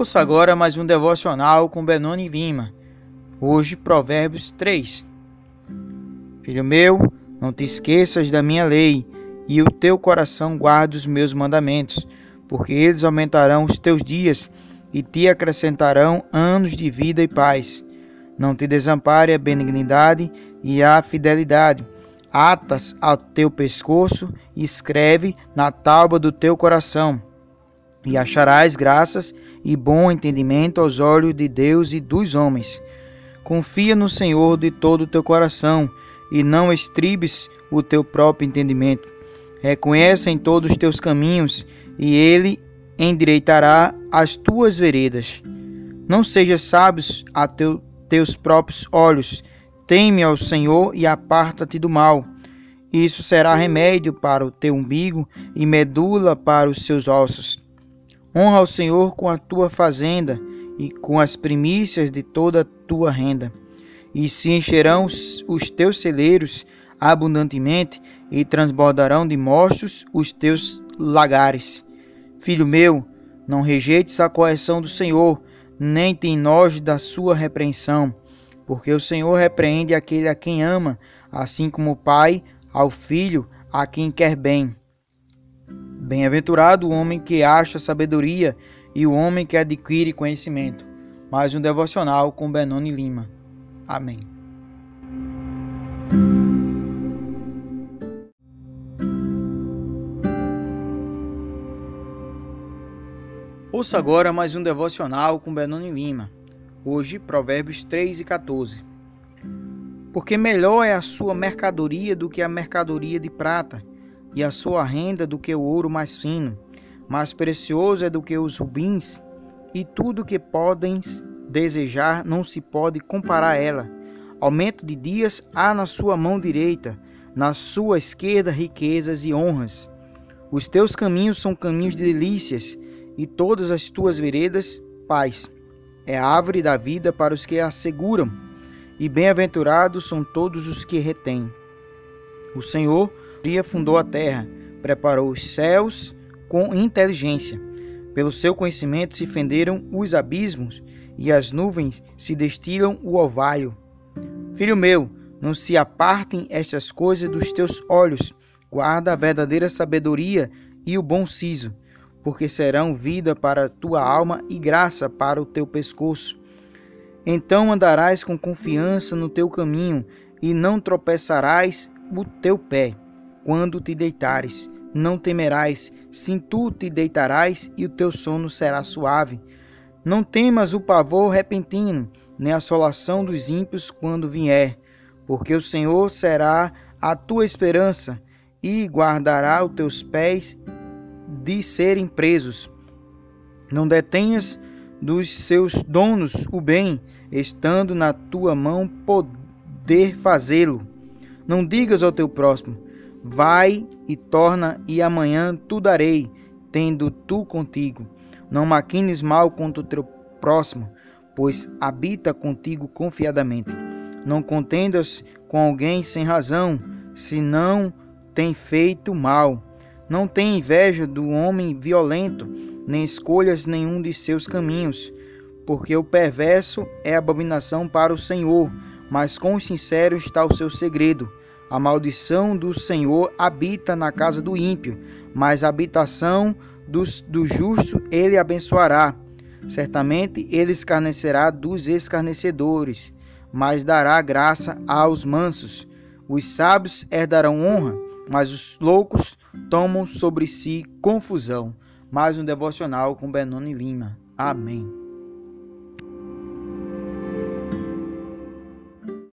Ouça agora mais um devocional com Benoni Lima. Hoje, Provérbios 3. Filho meu, não te esqueças da minha lei, e o teu coração guarde os meus mandamentos, porque eles aumentarão os teus dias e te acrescentarão anos de vida e paz. Não te desampare a benignidade e a fidelidade. Atas ao teu pescoço e escreve na tábua do teu coração e acharás graças e bom entendimento aos olhos de Deus e dos homens. Confia no Senhor de todo o teu coração e não estribes o teu próprio entendimento. Reconheça em todos os teus caminhos e ele endireitará as tuas veredas. Não sejas sábios a teu, teus próprios olhos. Teme ao Senhor e aparta-te do mal. Isso será remédio para o teu umbigo e medula para os seus ossos. Honra ao Senhor com a tua fazenda e com as primícias de toda a tua renda. E se encherão os teus celeiros abundantemente e transbordarão de mostos os teus lagares. Filho meu, não rejeites a correção do Senhor, nem tem nojo da sua repreensão, porque o Senhor repreende aquele a quem ama, assim como o pai ao filho a quem quer bem. Bem-aventurado o homem que acha sabedoria e o homem que adquire conhecimento. Mais um devocional com Benoni Lima. Amém. Ouça agora mais um devocional com Benoni Lima. Hoje, Provérbios 3 e 14. Porque melhor é a sua mercadoria do que a mercadoria de prata e a sua renda do que o ouro mais fino. Mais precioso é do que os rubins, e tudo que podem desejar não se pode comparar a ela. Aumento de dias há na sua mão direita, na sua esquerda riquezas e honras. Os teus caminhos são caminhos de delícias, e todas as tuas veredas, paz. É a árvore da vida para os que a seguram, e bem-aventurados são todos os que retêm. O Senhor dia fundou a terra, preparou os céus com inteligência. Pelo seu conhecimento se fenderam os abismos e as nuvens se destilam o orvalho. Filho meu, não se apartem estas coisas dos teus olhos. Guarda a verdadeira sabedoria e o bom siso, porque serão vida para a tua alma e graça para o teu pescoço. Então andarás com confiança no teu caminho e não tropeçarás o teu pé quando te deitares. Não temerás, sim tu te deitarás e o teu sono será suave. Não temas o pavor repentino, nem a assolação dos ímpios quando vier, porque o Senhor será a tua esperança e guardará os teus pés de serem presos. Não detenhas dos seus donos o bem, estando na tua mão poder fazê-lo. Não digas ao teu próximo: Vai e torna, e amanhã tu darei, tendo tu contigo. Não maquines mal contra o teu próximo, pois habita contigo confiadamente. Não contendas com alguém sem razão, se não tem feito mal. Não tem inveja do homem violento, nem escolhas nenhum de seus caminhos, porque o perverso é abominação para o Senhor, mas com os sinceros está o seu segredo. A maldição do Senhor habita na casa do ímpio, mas a habitação do, do justo ele abençoará. Certamente ele escarnecerá dos escarnecedores, mas dará graça aos mansos. Os sábios herdarão honra, mas os loucos tomam sobre si confusão. Mais um devocional com Benoni Lima. Amém.